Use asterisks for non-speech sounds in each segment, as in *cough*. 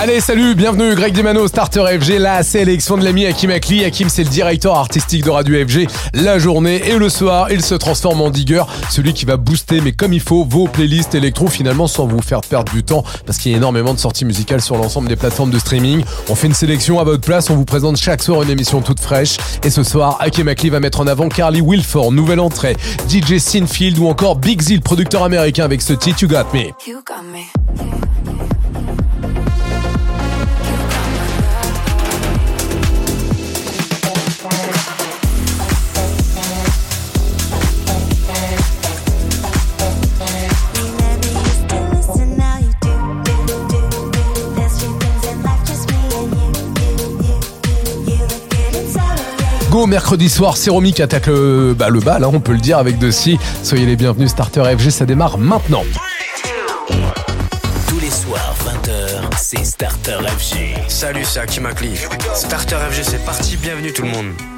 Allez, salut, bienvenue, Greg Dimano, Starter FG, la sélection de l'ami Hakim Akli. Hakim, c'est le directeur artistique de Radio FG. La journée et le soir, il se transforme en digger, celui qui va booster, mais comme il faut, vos playlists électro, finalement, sans vous faire perdre du temps, parce qu'il y a énormément de sorties musicales sur l'ensemble des plateformes de streaming. On fait une sélection à votre place, on vous présente chaque soir une émission toute fraîche. Et ce soir, Hakim Akli va mettre en avant Carly Wilford, nouvelle entrée, DJ Sinfield ou encore Big Z, producteur américain avec ce titre You Got Me. You got me. Go mercredi soir, c'est Romy qui attaque le, bah, le bal, hein, on peut le dire avec Dossi. Soyez les bienvenus, Starter FG, ça démarre maintenant. Tous les soirs, 20h, c'est Starter FG. Salut, c'est Hakim Akli. Starter FG, c'est parti. Bienvenue tout le monde.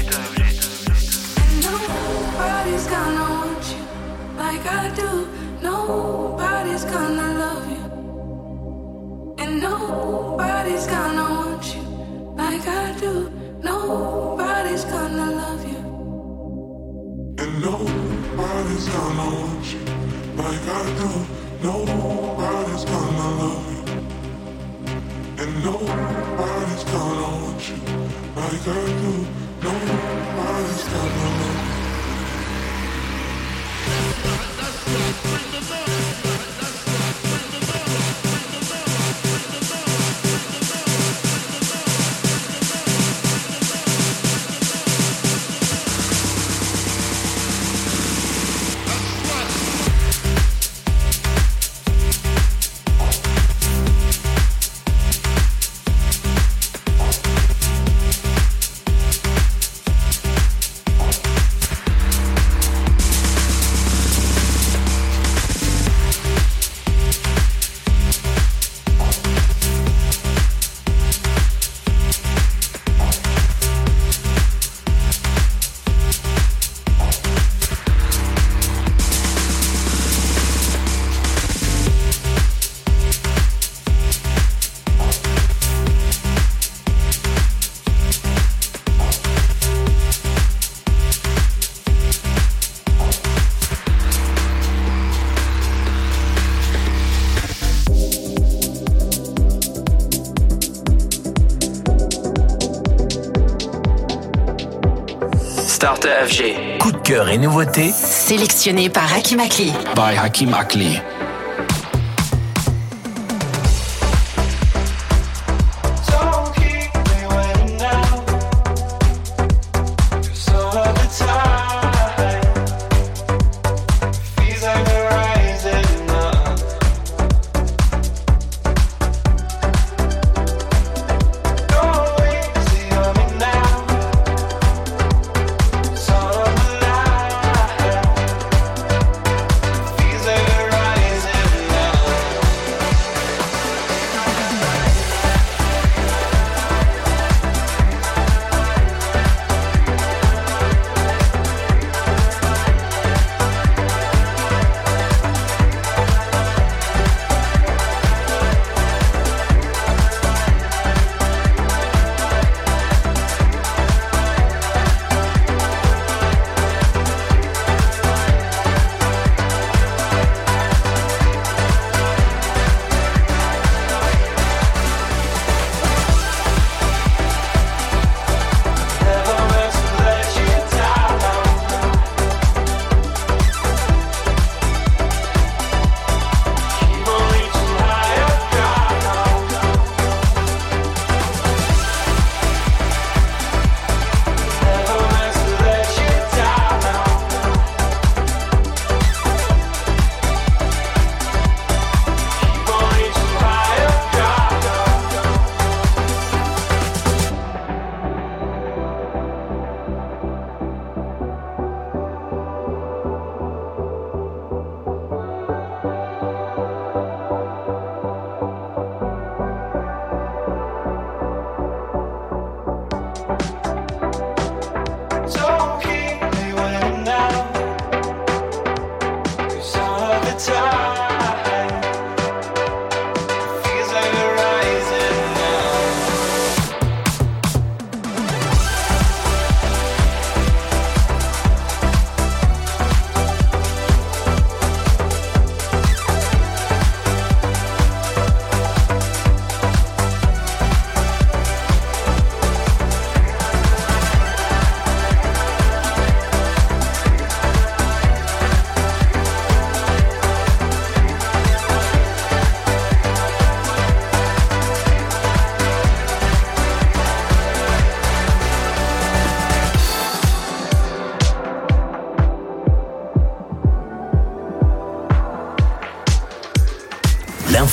FG. Coup de cœur et nouveautés Sélectionné par Hakim Akli. By Hakim Akli.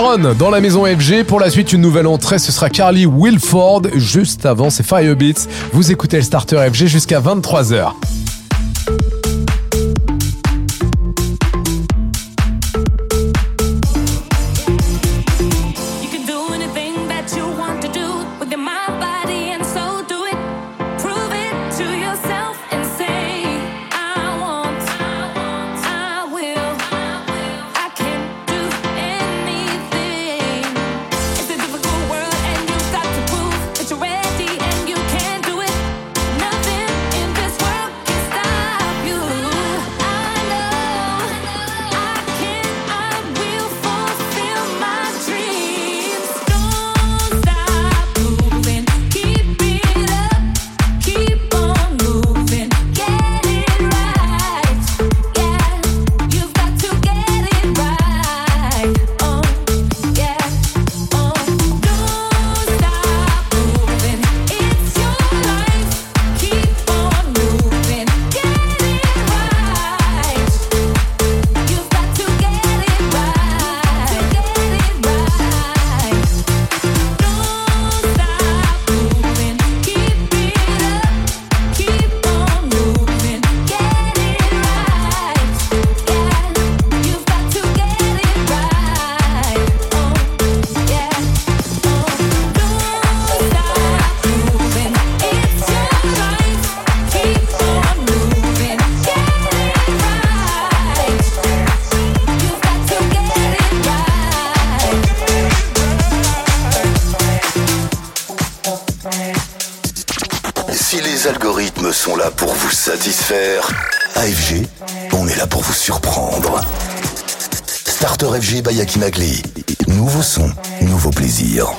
Dans la maison FG. Pour la suite, une nouvelle entrée, ce sera Carly Wilford. Juste avant, c'est Firebeats. Vous écoutez le starter FG jusqu'à 23h. algorithmes sont là pour vous satisfaire. AFG, on est là pour vous surprendre. Starter FG by Magli. Nouveau son, nouveau plaisir.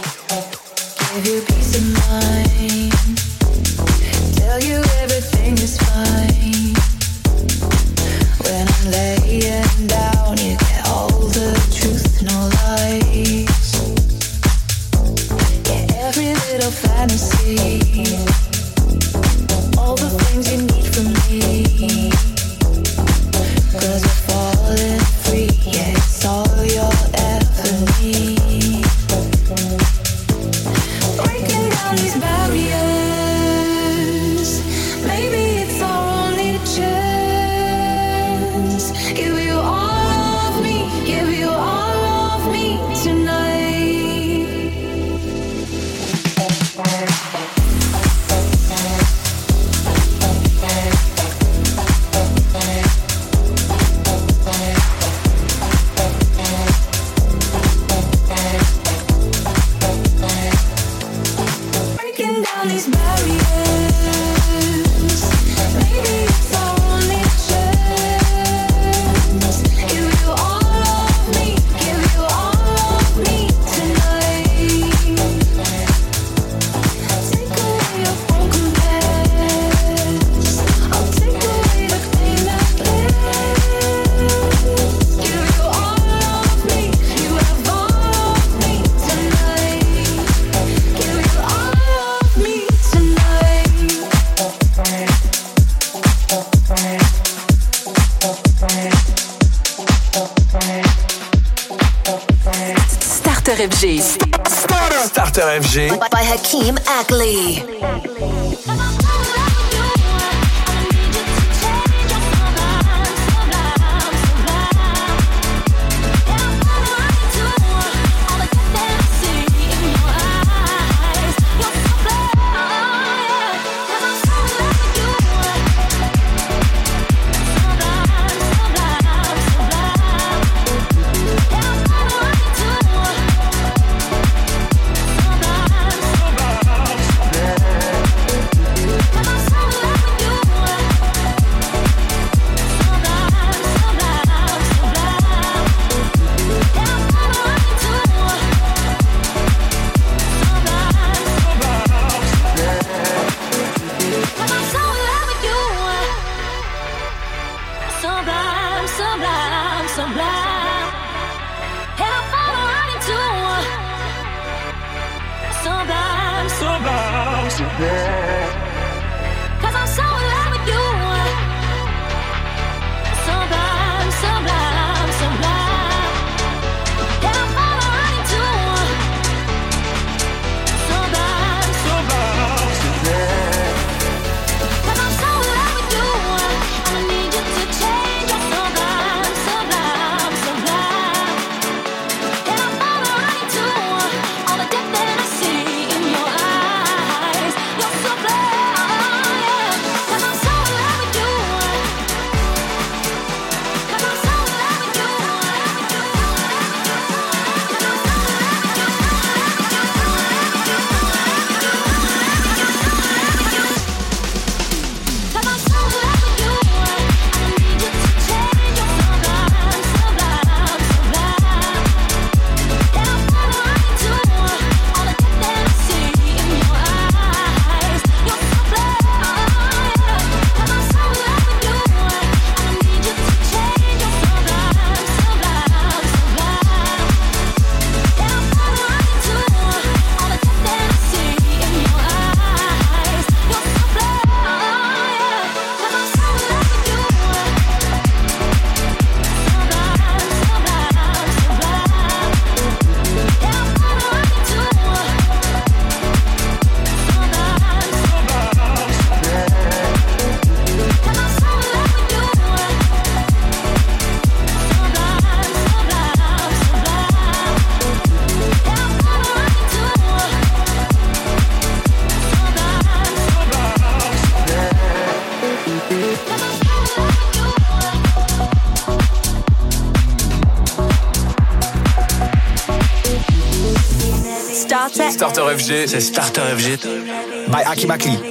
C'est Starter FG. By Aki Makli.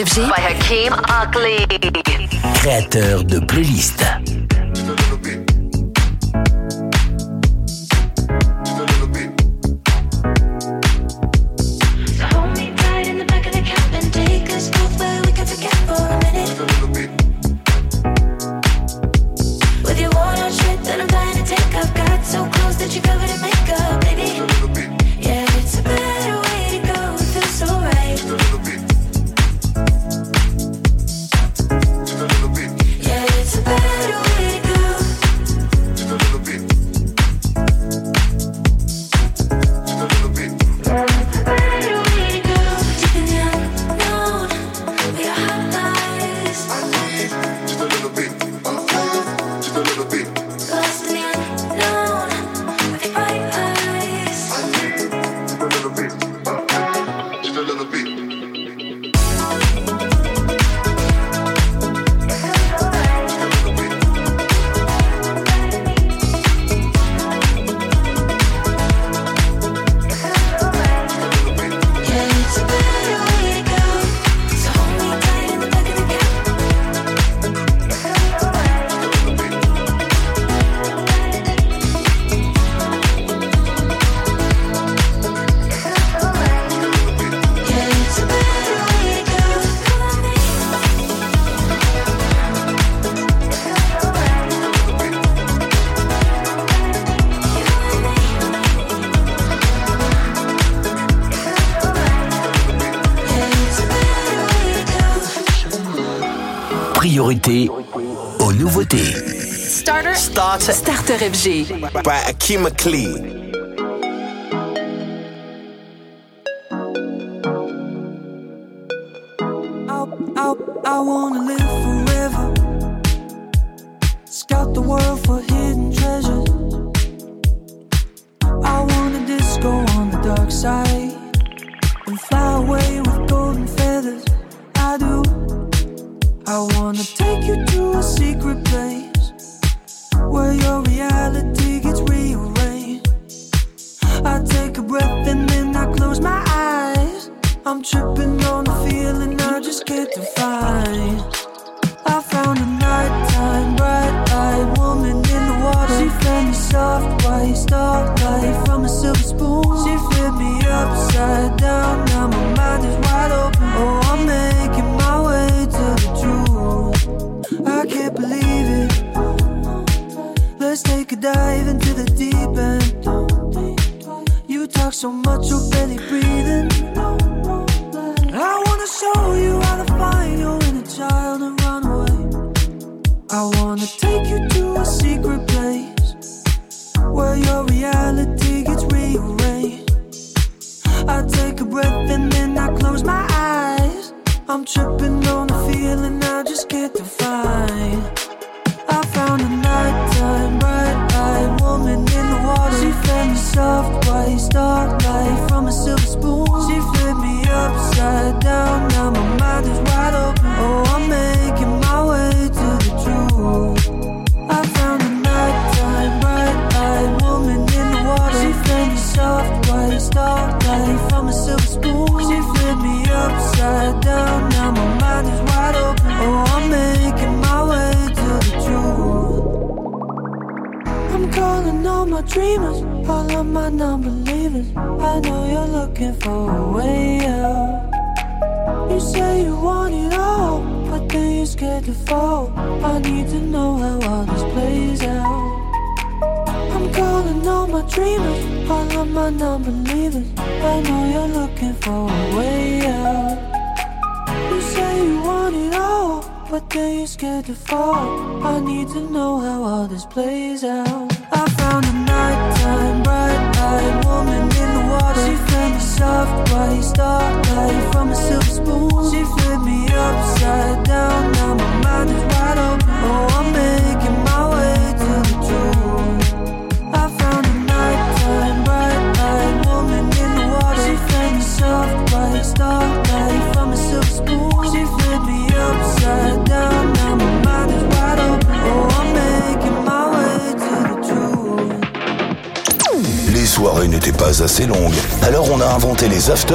FG by Hakeem Ugly. priorité aux nouveautés. Starter. Starter. Starter FG. By Akim McLean.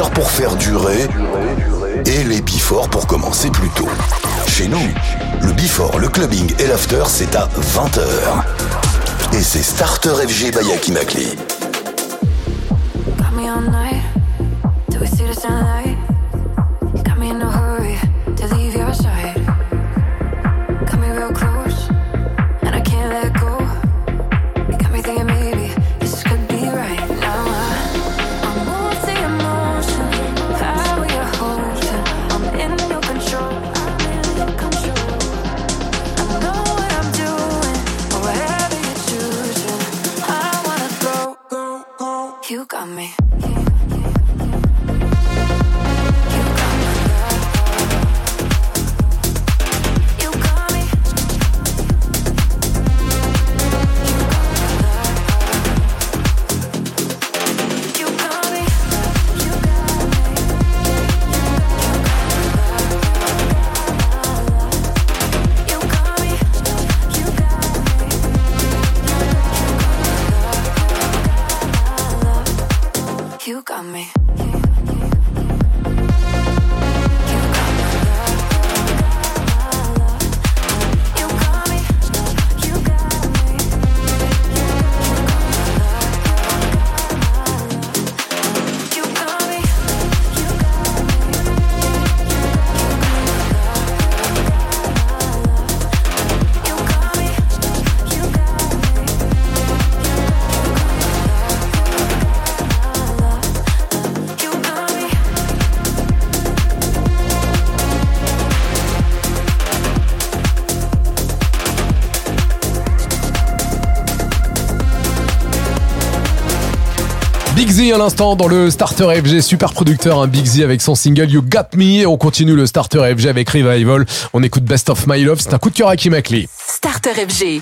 pour faire durer et les before pour commencer plus tôt. Chez nous, le before, le clubbing et l'after, c'est à 20h. Et c'est Starter FG by Akimakli. dans le Starter FG, super producteur, hein, un Big Z avec son single You Got Me. Et on continue le Starter FG avec Revival. On écoute Best of My Love, c'est un coup de cœur à Kim Starter FG.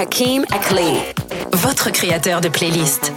Hakim Votre créateur de playlist.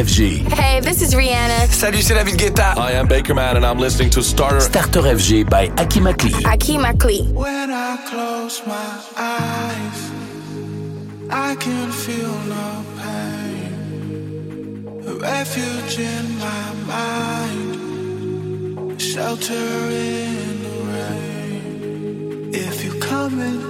FG. Hey, this is Rihanna. Salut, c'est David Guetta. I am Baker Man and I'm listening to Starter. Starter FG by Aki Makli. Aki Makli. When I close my eyes, I can feel no pain. A refuge in my mind, shelter in the rain. If you come in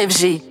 FG.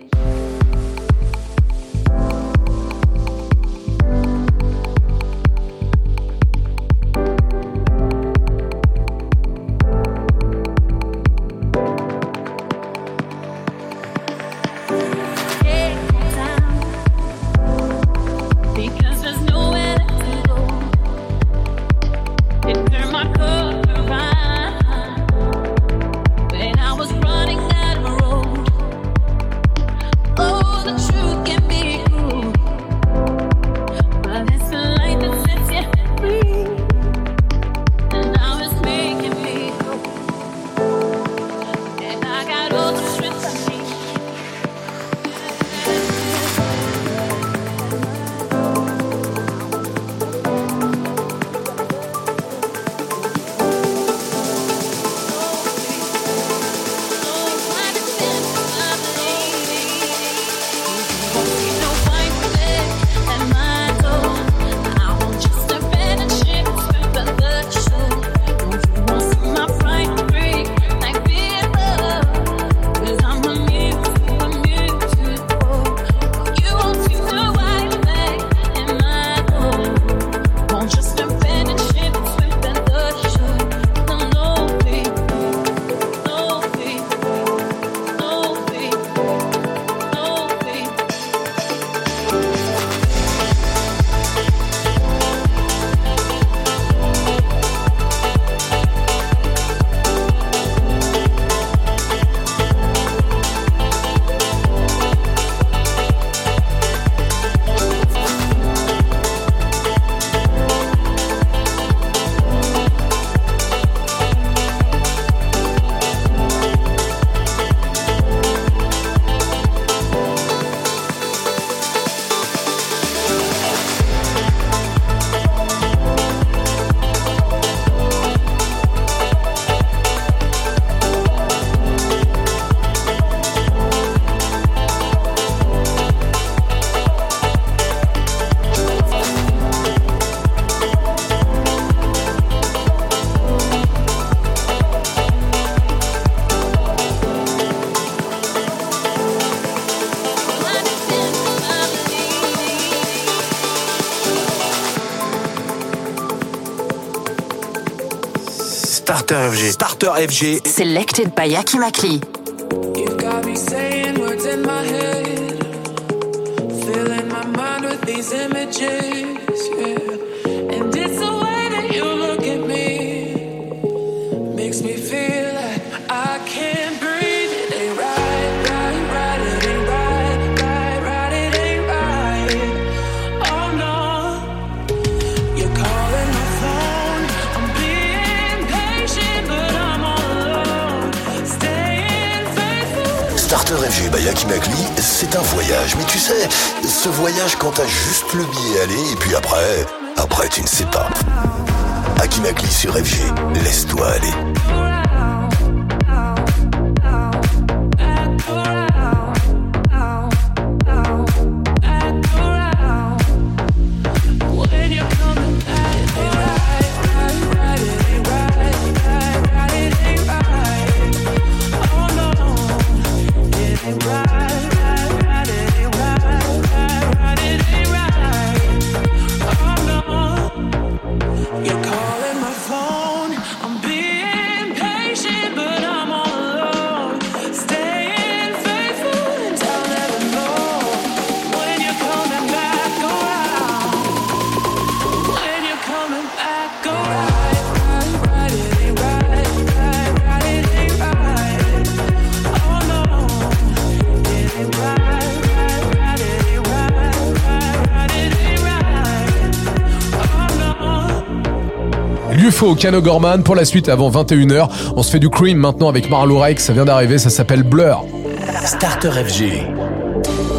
Dr FG. Selected by Yaki Makli. Yakimakli, c'est un voyage. Mais tu sais, ce voyage quand t'as juste le billet aller et puis après, après tu ne sais pas. Akimakli sur FG, laisse-toi aller. Au Cano Gorman pour la suite avant 21h. On se fait du cream maintenant avec Marlo Reich, ça vient d'arriver, ça s'appelle Blur. Starter FG.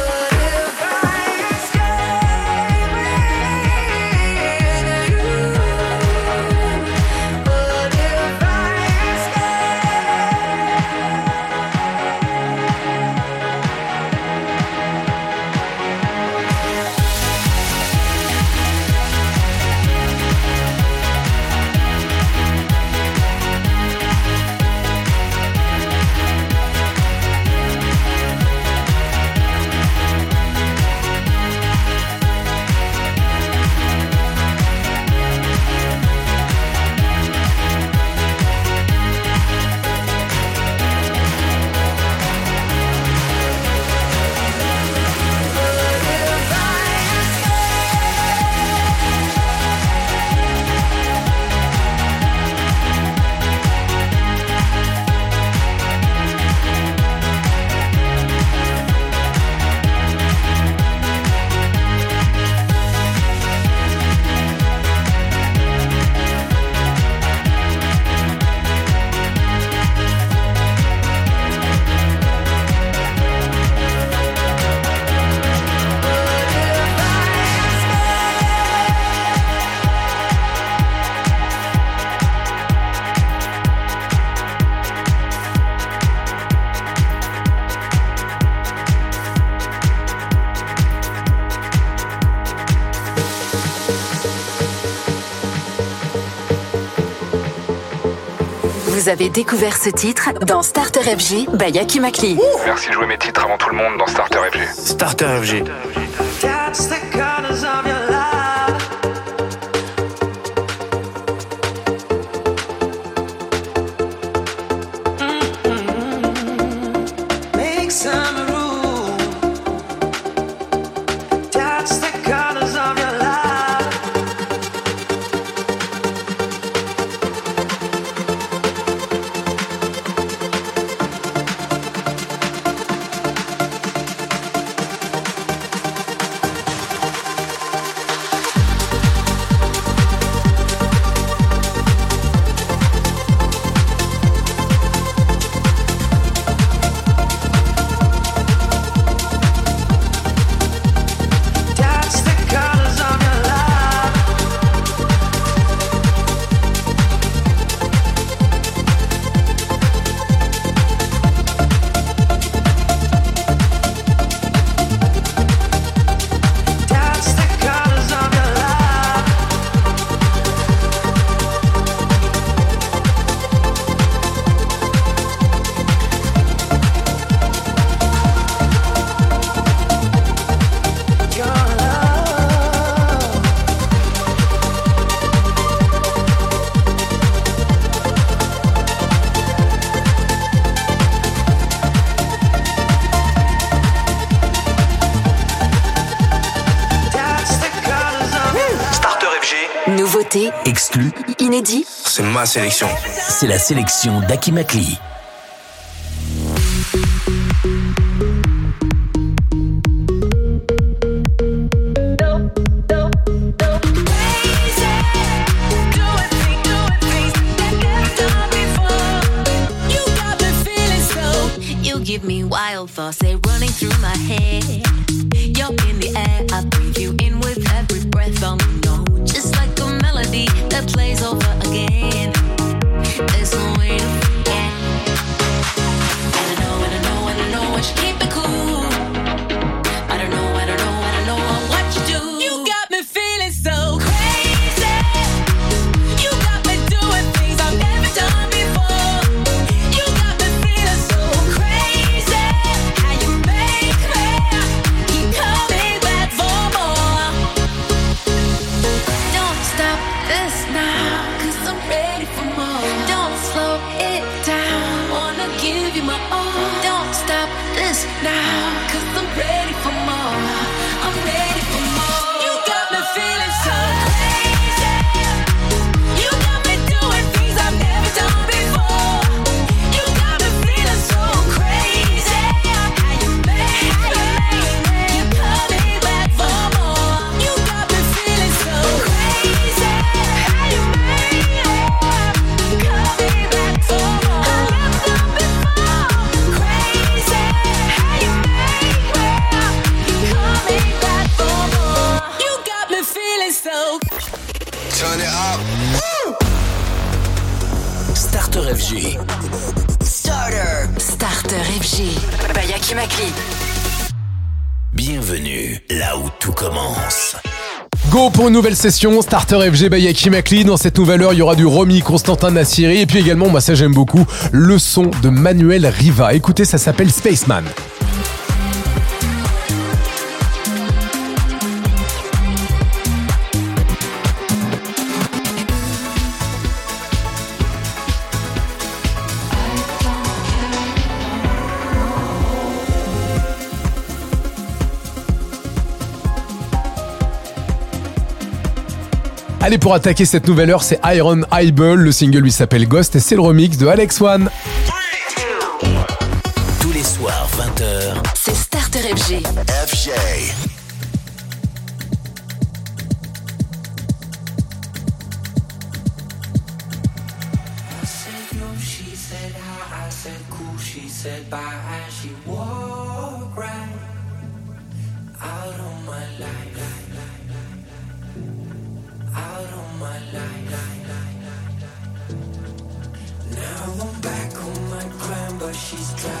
avez découvert ce titre dans Starter FG by Yaki Makli. Merci de jouer mes titres avant tout le monde dans Starter FG. Starter FG. C'est la sélection d'Aki Makli. Bayaki Bienvenue là où tout commence. Go pour une nouvelle session, Starter FG Bayaki Makli. Dans cette nouvelle heure, il y aura du Romy, Constantin Nassiri et puis également, moi ça j'aime beaucoup, le son de Manuel Riva. Écoutez, ça s'appelle Spaceman. Allez, pour attaquer cette nouvelle heure, c'est Iron Eyeball. Le single lui s'appelle Ghost et c'est le remix de Alex One. Tous les soirs, 20h, c'est Starter FG. FG. she's trapped.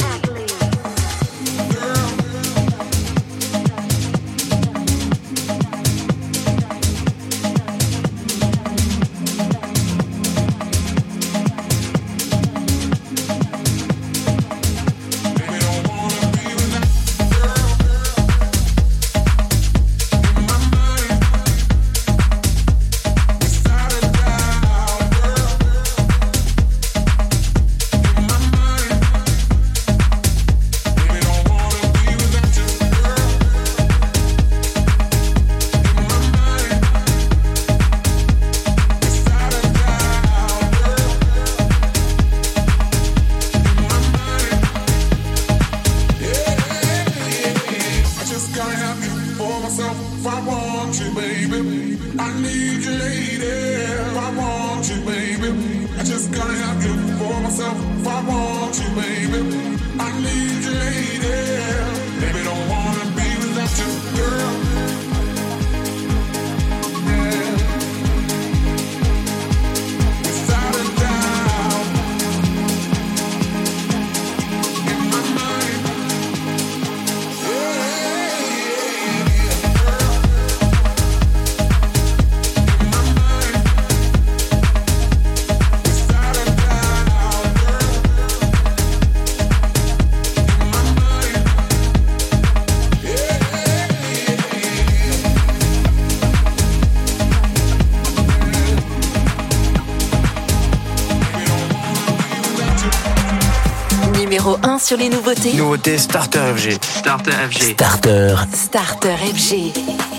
numéro 1 sur les nouveautés. Nouveauté Starter FG. Starter FG. Starter. Starter FG.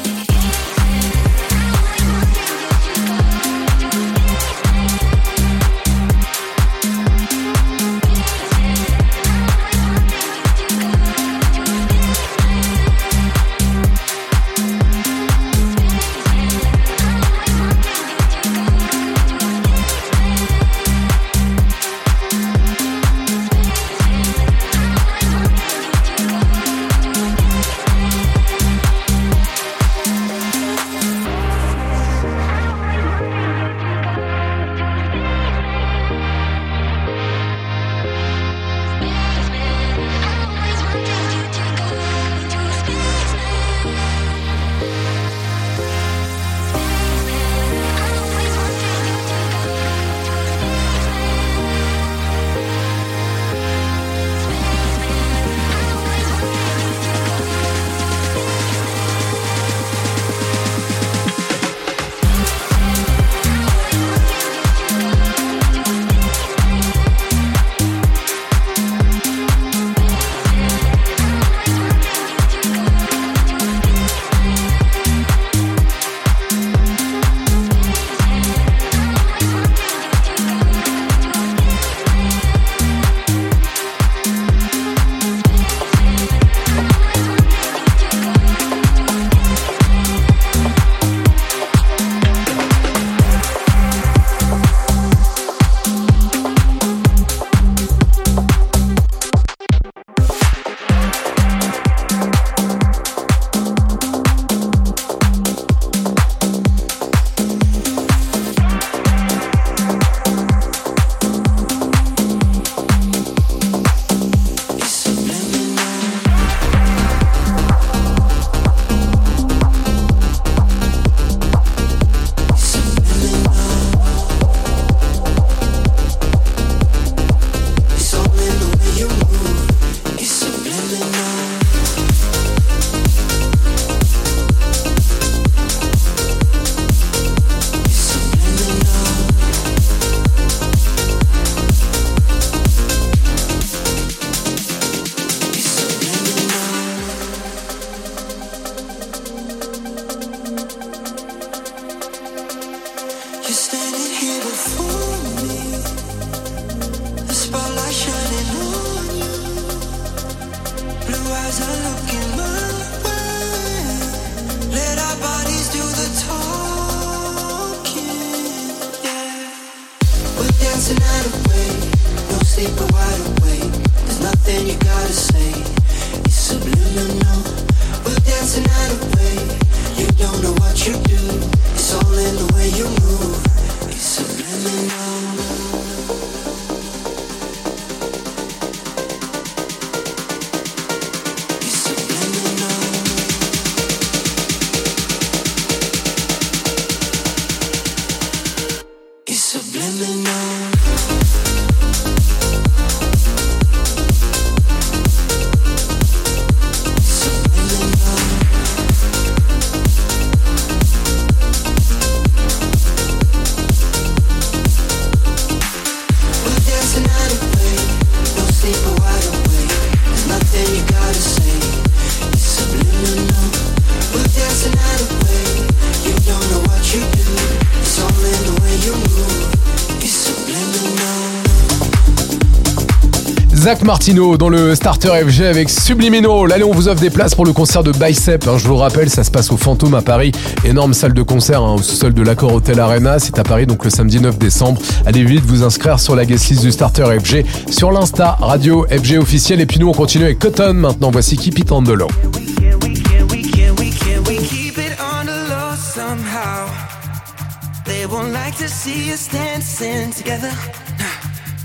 Zach Martino dans le Starter FG avec Subliminal. Allez, on vous offre des places pour le concert de Bicep. hein. je vous le rappelle, ça se passe au Fantôme à Paris. Énorme salle de concert hein, au sous-sol de l'Accord Hotel Arena. C'est à Paris, donc le samedi 9 décembre. Allez vite vous inscrire sur la guest list du Starter FG sur l'Insta Radio FG officiel. Et puis nous, on continue avec Cotton maintenant. Voici Keep It On The Low.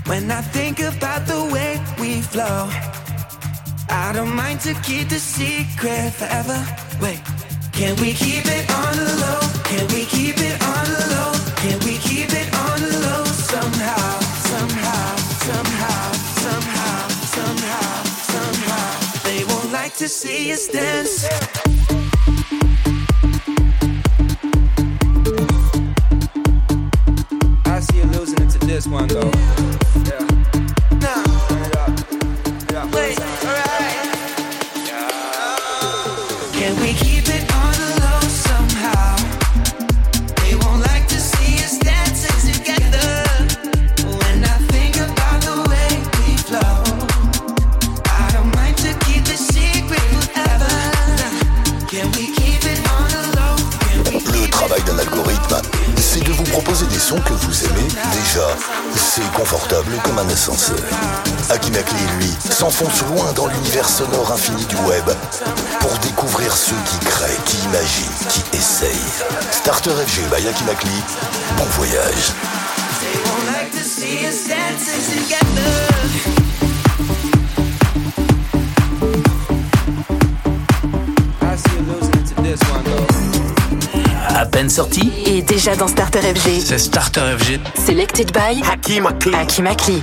When I think about the way we flow, I don't mind to keep the secret forever. Wait, can we keep it on the low? Can we keep it on the low? Can we keep it on the low somehow? Somehow, somehow, somehow, somehow, somehow. They won't like to see us dance. I see you losing this one though. Yeah. Wait, proposer des sons que vous aimez déjà. C'est confortable comme un ascenseur. Akimakli, lui, s'enfonce loin dans l'univers sonore infini du web pour découvrir ceux qui créent, qui imaginent, qui essayent. Starter FG by Akimakli, bon voyage. Peine sorti Et déjà dans Starter FG. C'est Starter FG. Selected by Hakim Akli. Hakim Akli.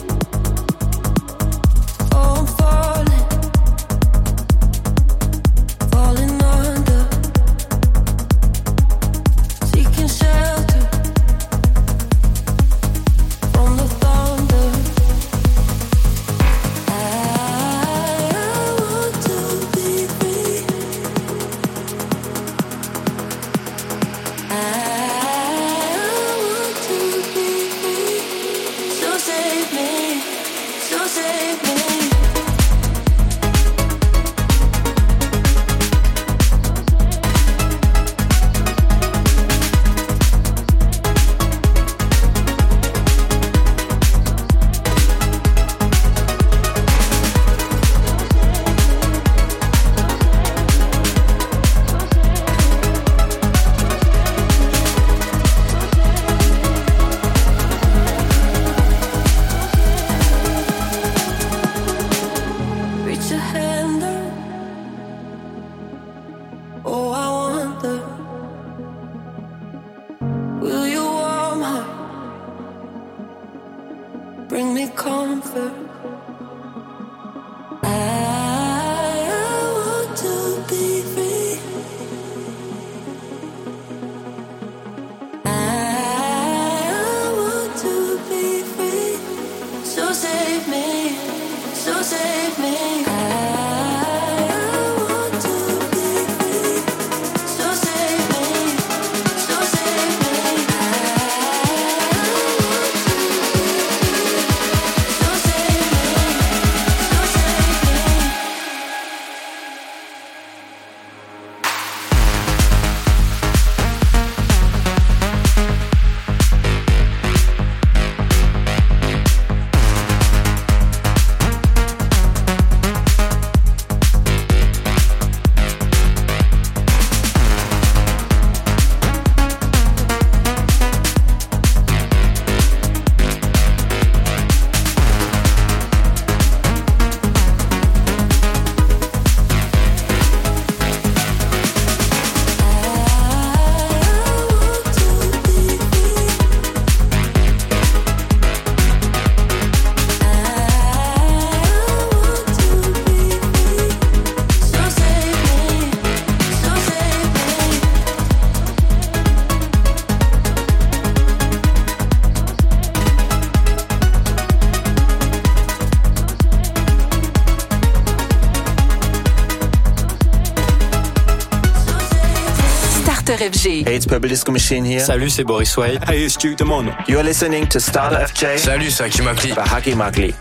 Starter FG. Hey, it's Purple Disco Machine here? Salut, c'est Boris Way. Hey, it's Duke Demono. You're listening to Starter FJ Salut, c'est Hakim Akli. by Hakim Akli.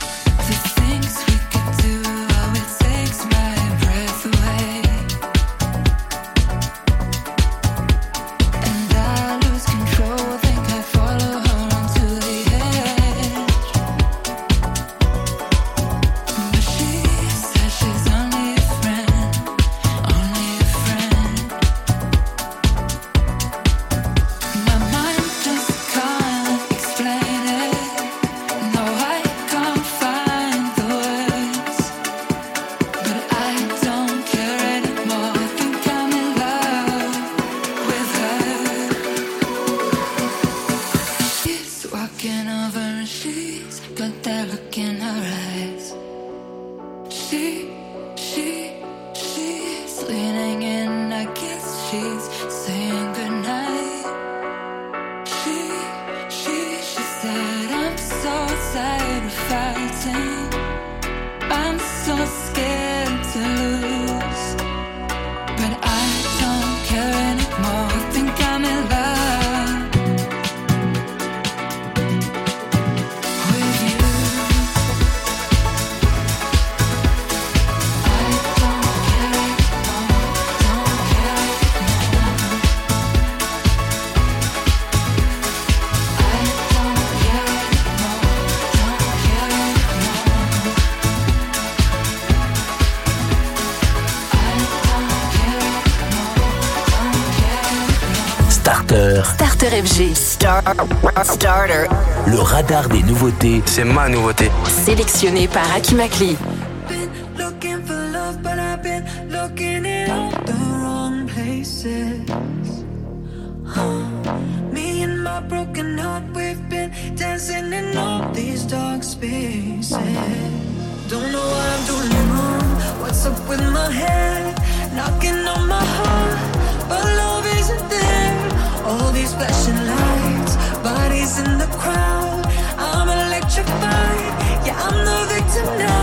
radar des nouveautés. C'est ma nouveauté. Sélectionnée par Akimakli. to know.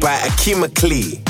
By Akima Klee.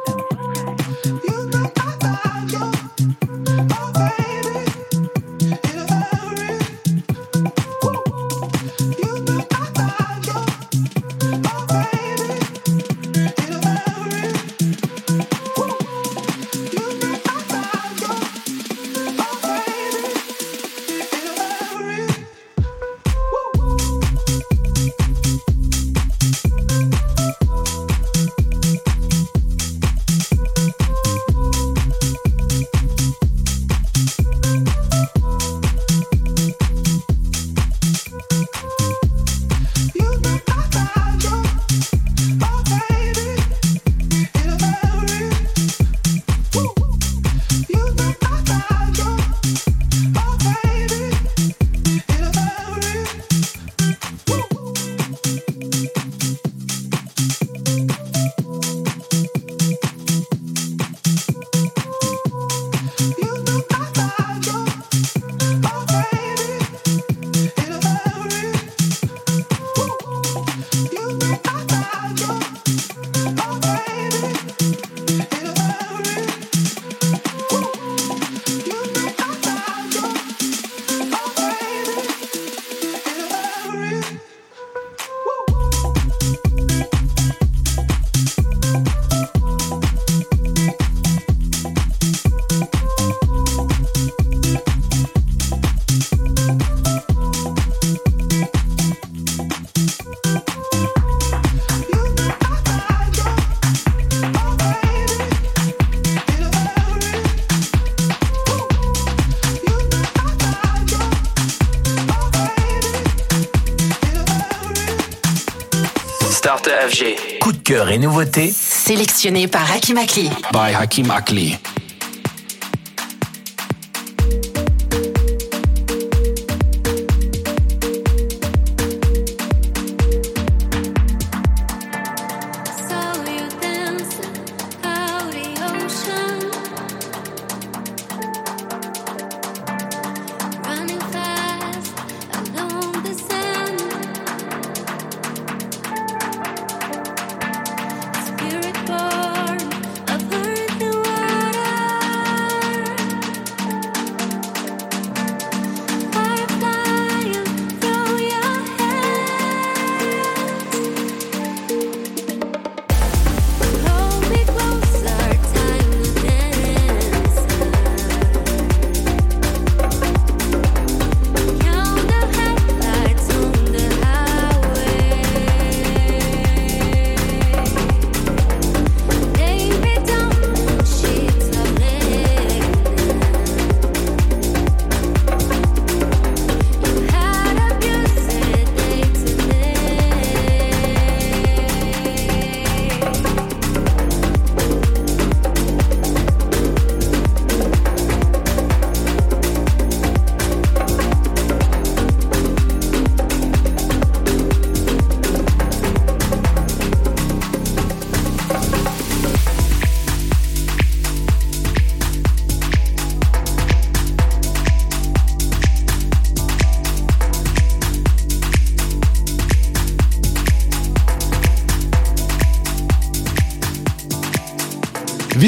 Et nouveautés Sélectionné par Hakim Akli. by Hakim Akli.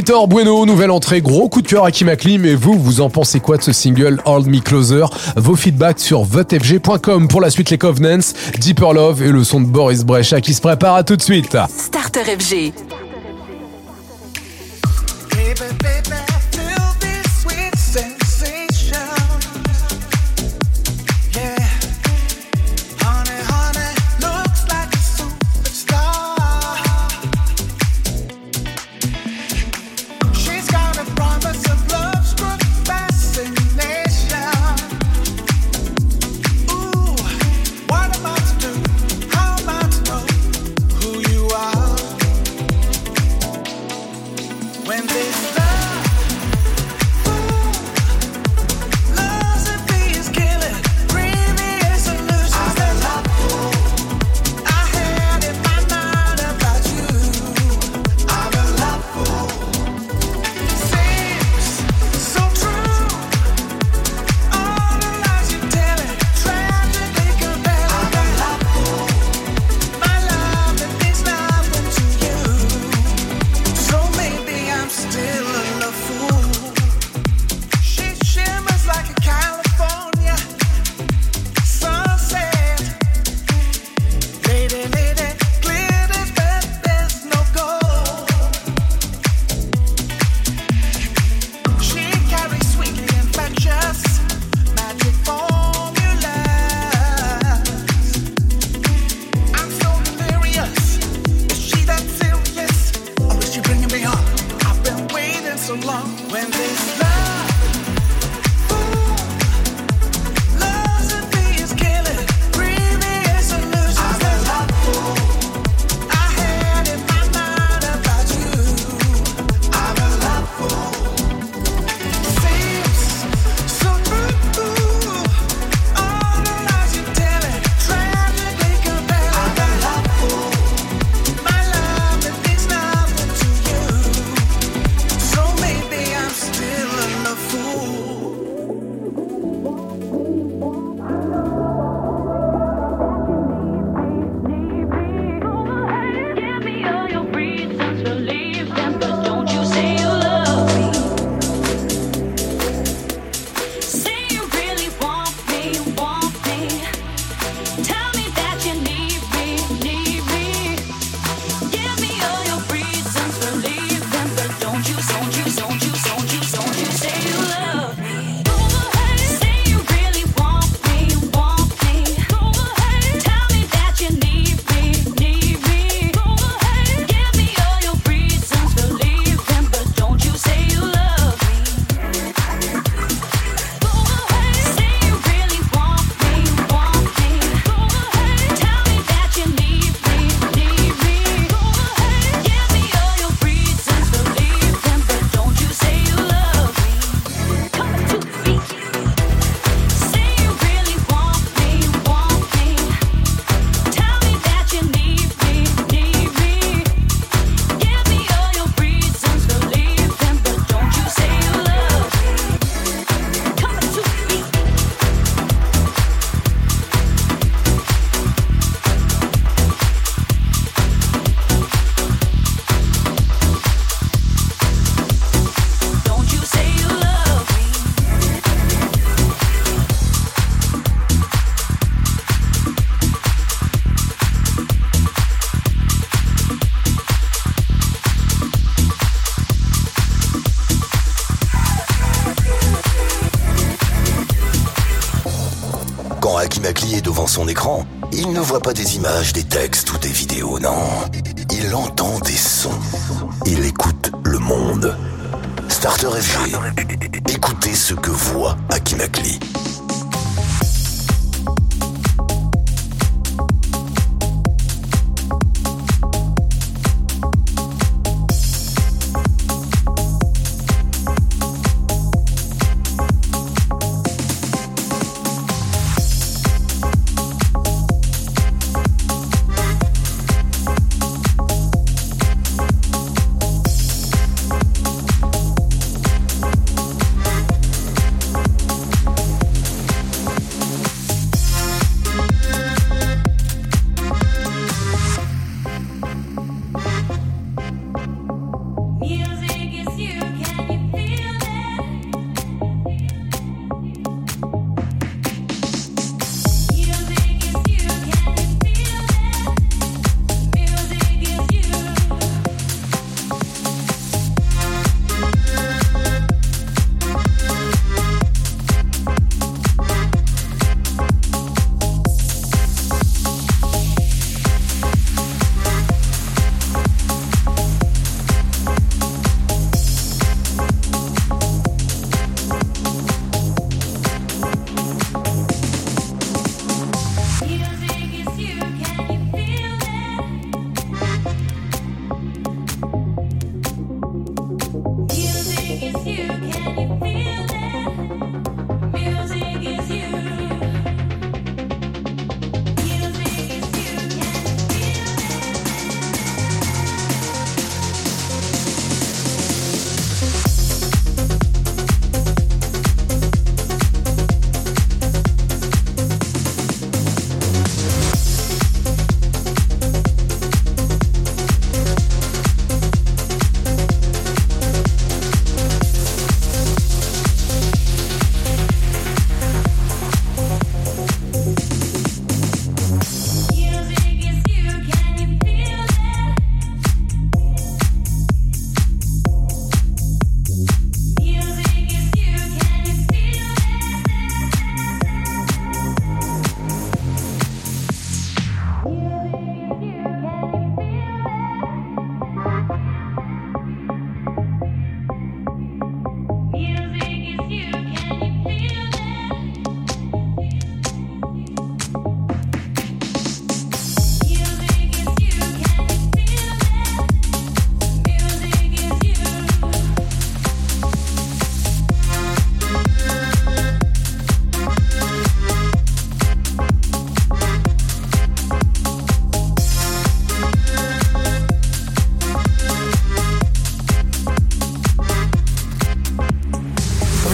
Victor Bueno, nouvelle entrée, gros coup de cœur à Kim Akli, mais vous, vous en pensez quoi de ce single Hold Me Closer? Vos feedbacks sur votefg.com pour la suite les Covenants, Deeper Love et le son de Boris Brecha qui se prépare à tout de suite. Starter FG. il ne voit pas des images, des textes ou des vidéos, non. Il entend des sons. Il écoute le monde. Starter FG. Écoutez ce que voit Akimakli.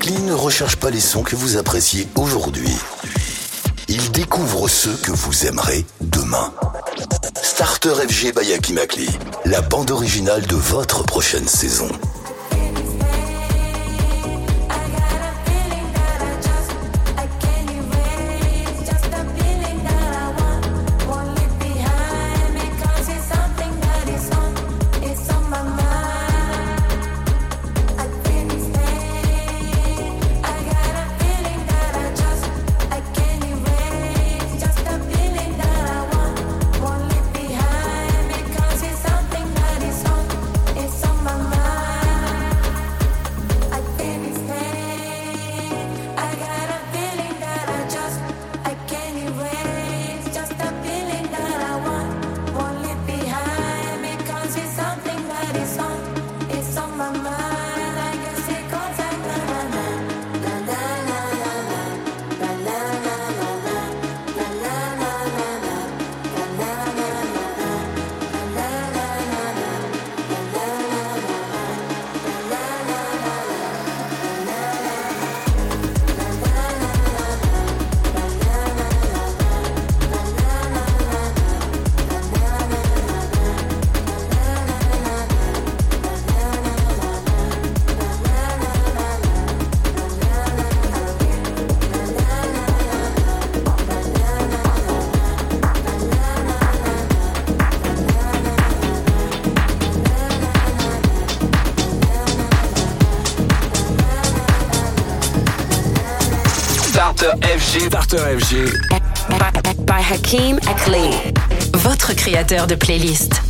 Akli ne recherche pas les sons que vous appréciez aujourd'hui. Il découvre ceux que vous aimerez demain. Starter FG by la bande originale de votre prochaine saison. FG. Starter FG. By Hakim Akli. Votre créateur de playlist.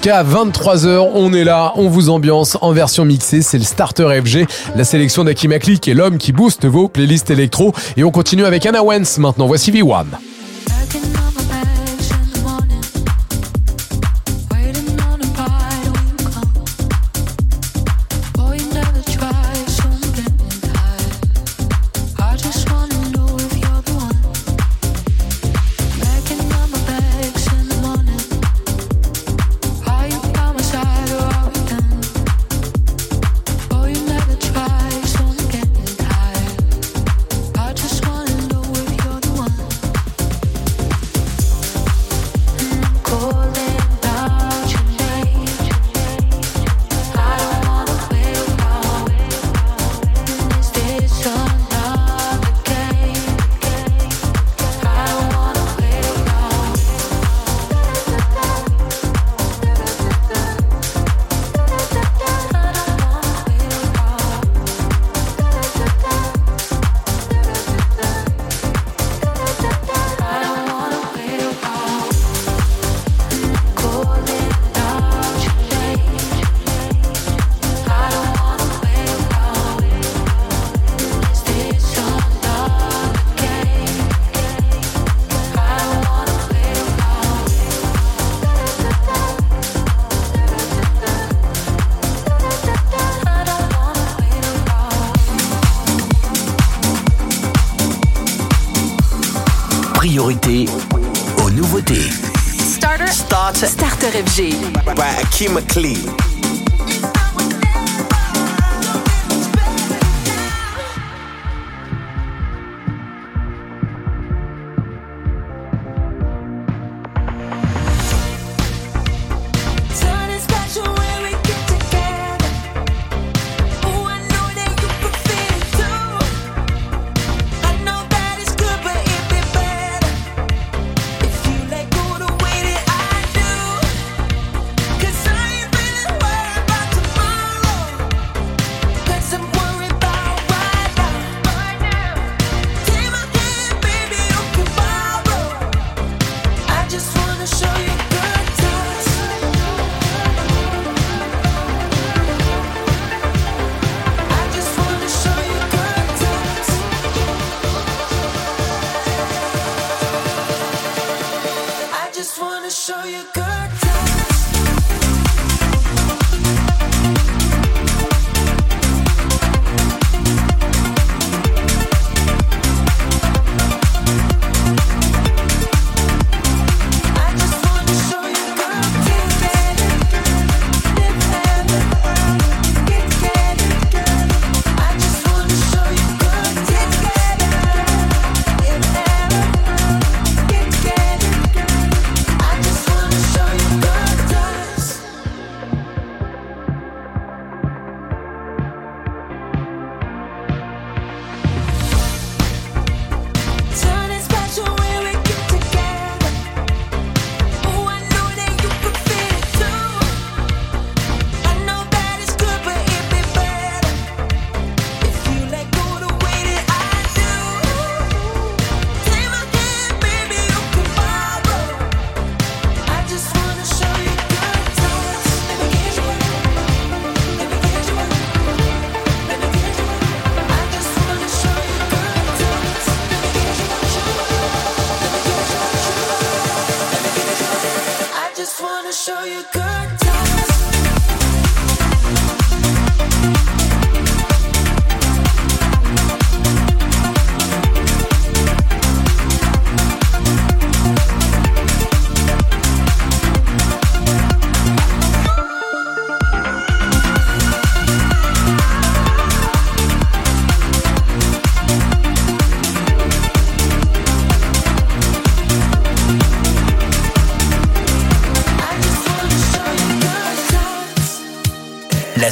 jusqu'à 23h. On est là, on vous ambiance en version mixée. C'est le Starter FG, la sélection d'Akimakli qui est l'homme qui booste vos playlists électro. Et on continue avec Anna Wentz maintenant. Voici V1.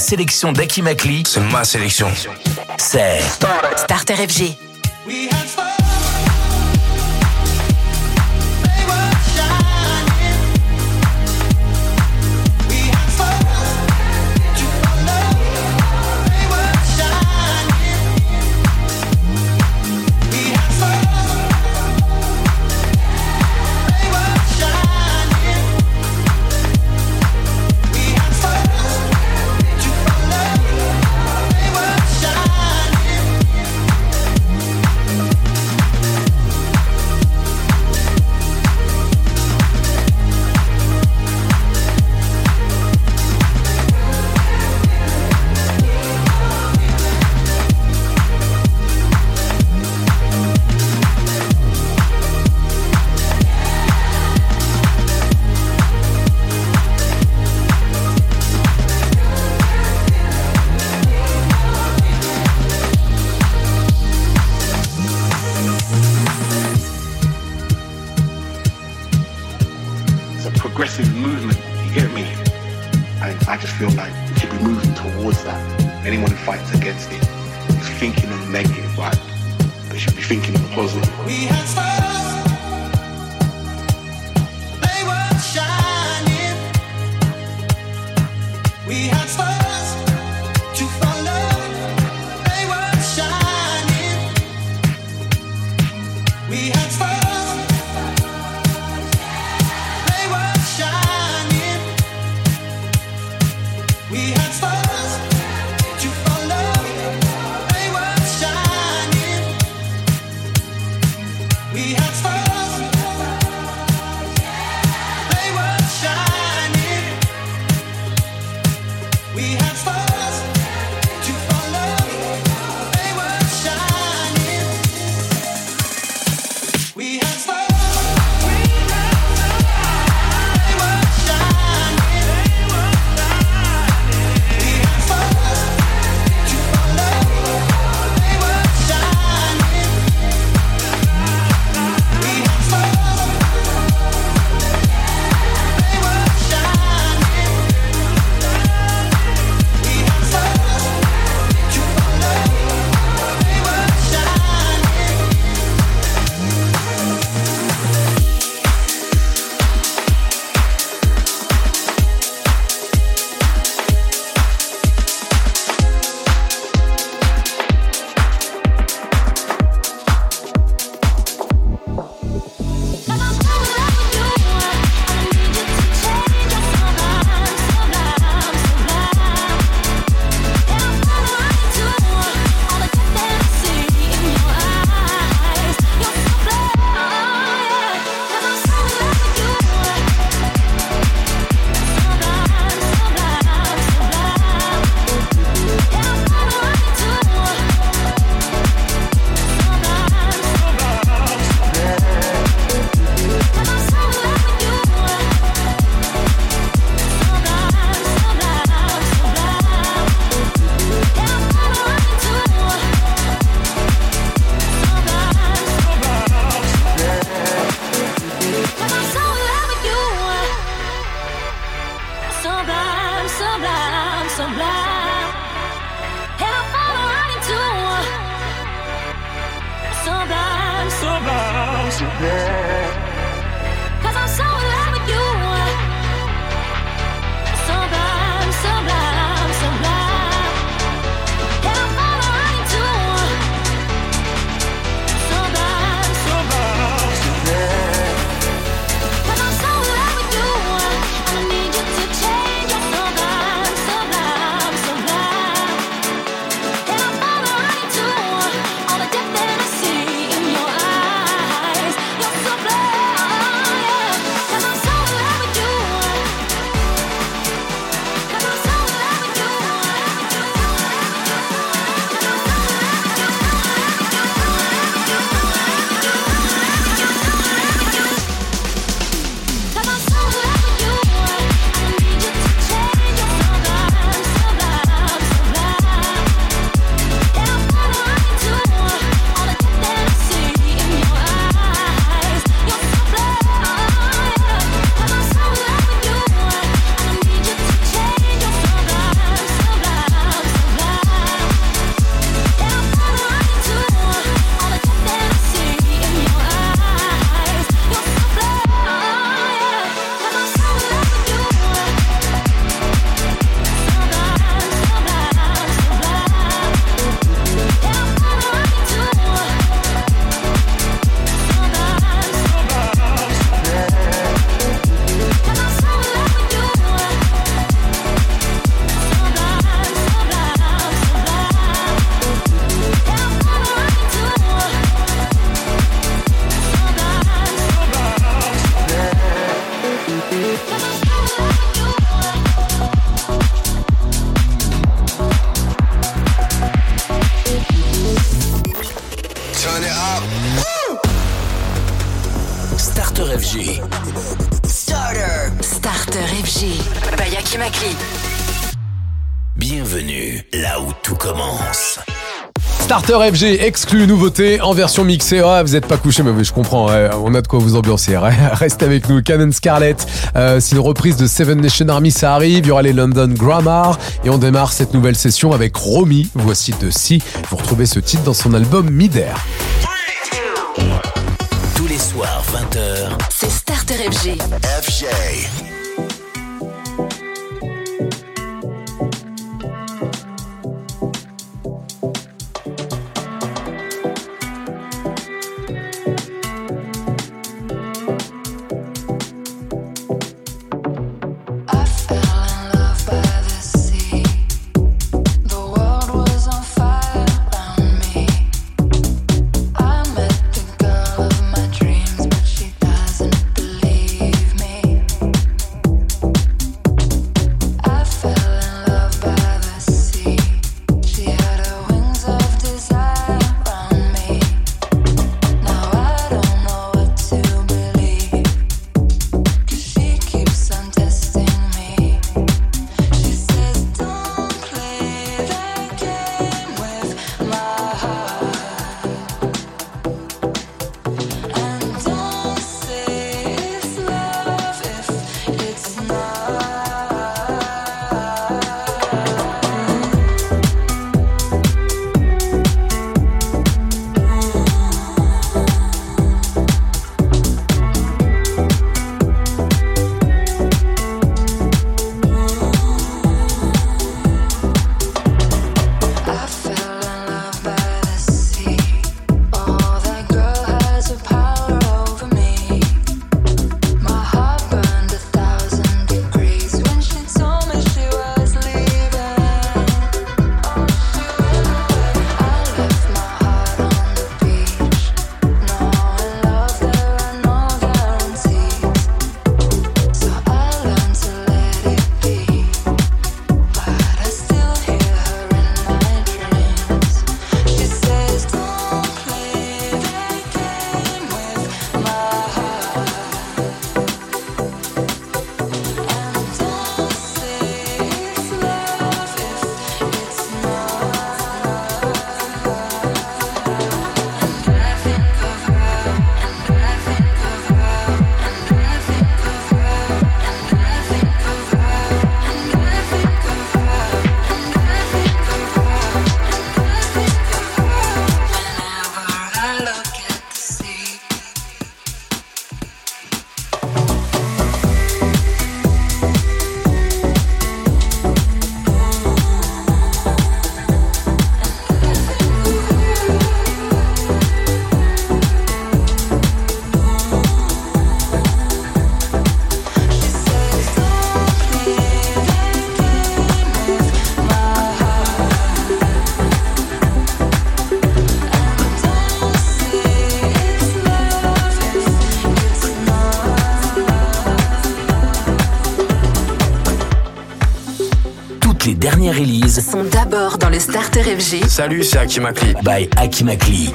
Sélection d'Aki Makli, C'est ma sélection. c'est Starter FG. Starter FG, exclu nouveauté en version mixée. Ah, vous n'êtes pas couché, mais je comprends, on a de quoi vous ambiancer. *laughs* Restez avec nous, Canon Scarlett. Euh, c'est une reprise de Seven Nation Army, ça arrive. Il y aura les London Grammar. Et on démarre cette nouvelle session avec Romy. Voici de Si. Vous retrouvez ce titre dans son album Midair. Tous les soirs, 20h. C'est Starter FG. FG. Sont d'abord dans le Starter FG. Salut, c'est Hakim Akli. by Akimakli.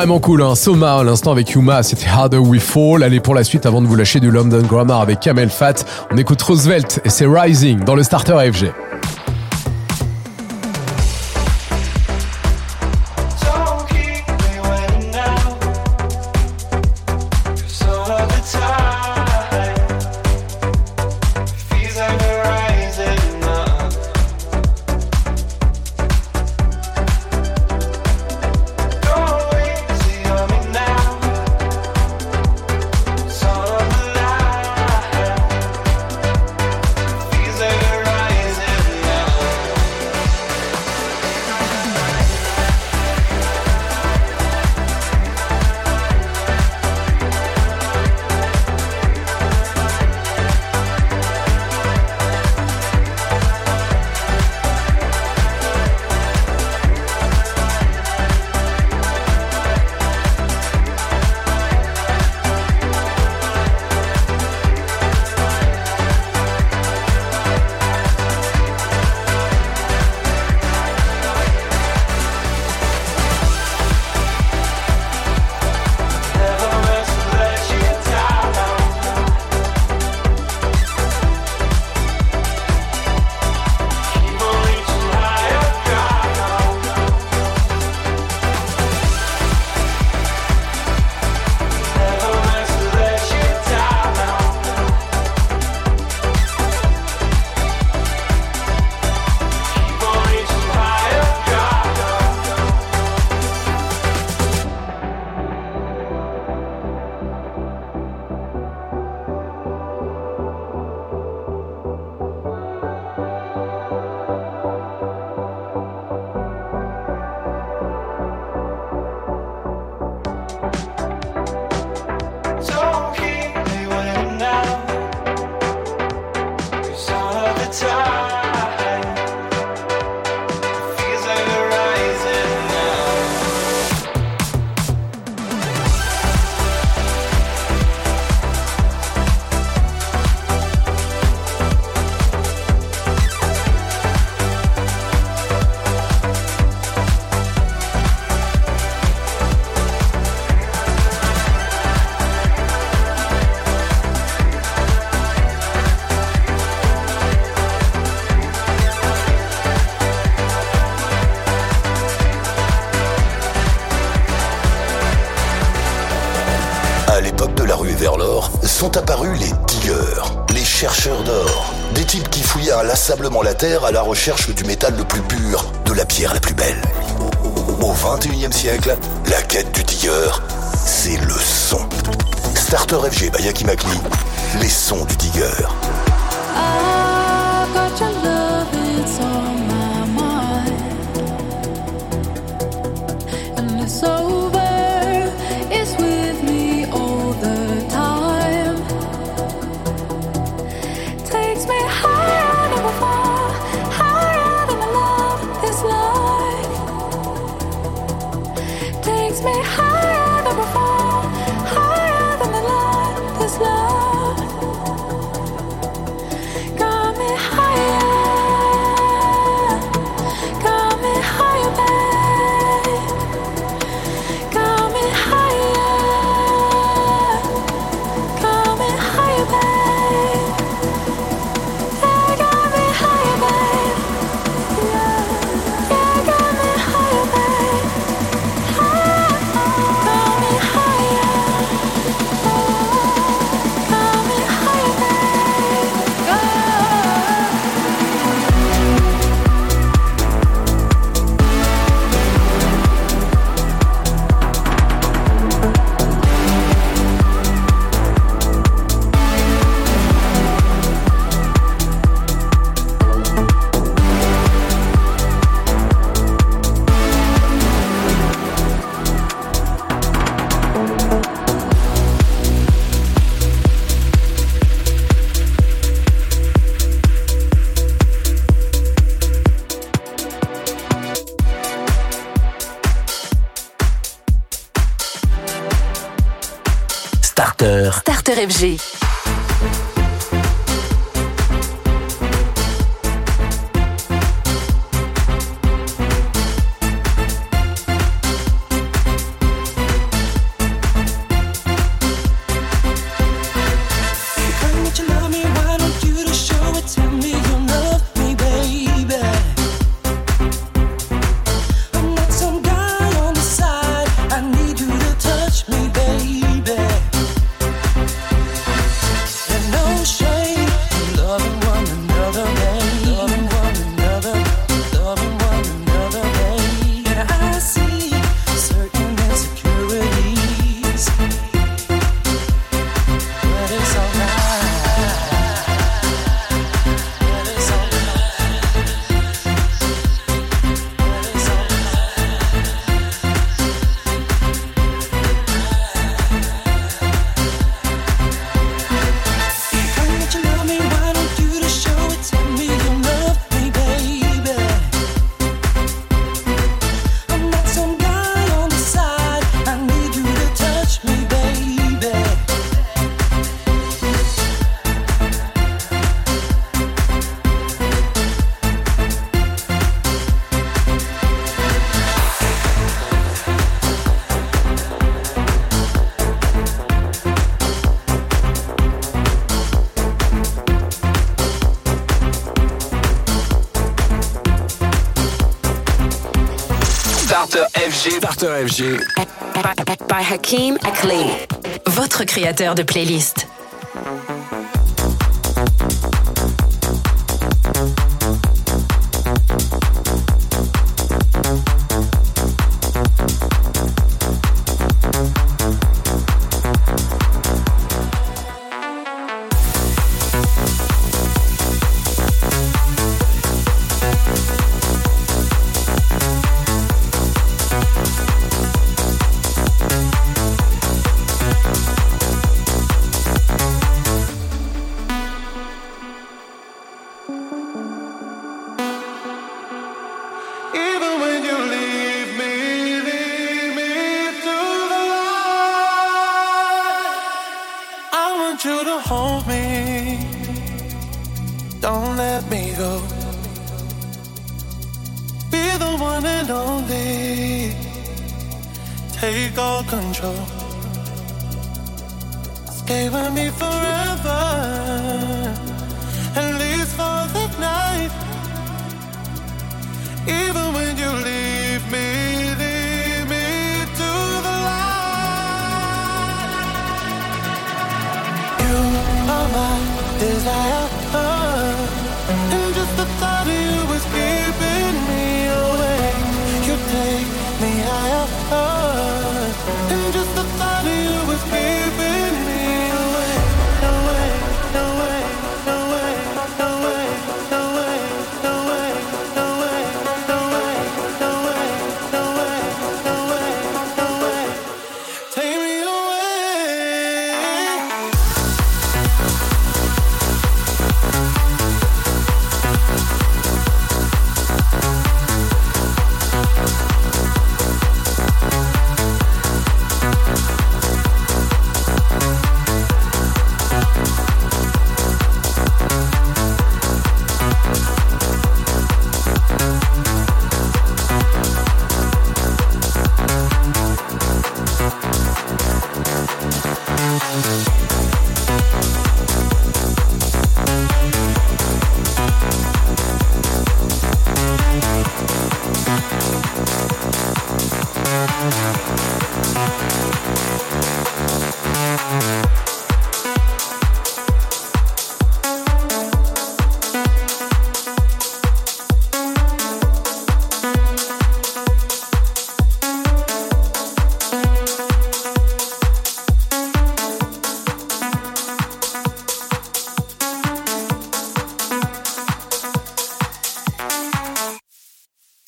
Carrément cool, hein. Soma à l'instant avec Yuma, c'était Harder We Fall. Allez pour la suite avant de vous lâcher du London Grammar avec Kamel Fat. On écoute Roosevelt et c'est Rising dans le starter FG. À la recherche du métal le plus pur, de la pierre la plus belle. Au 21e siècle, la quête du digger, c'est le son. Starter FG by Yaki les sons du digger. By Hakim. Votre créateur de playlist.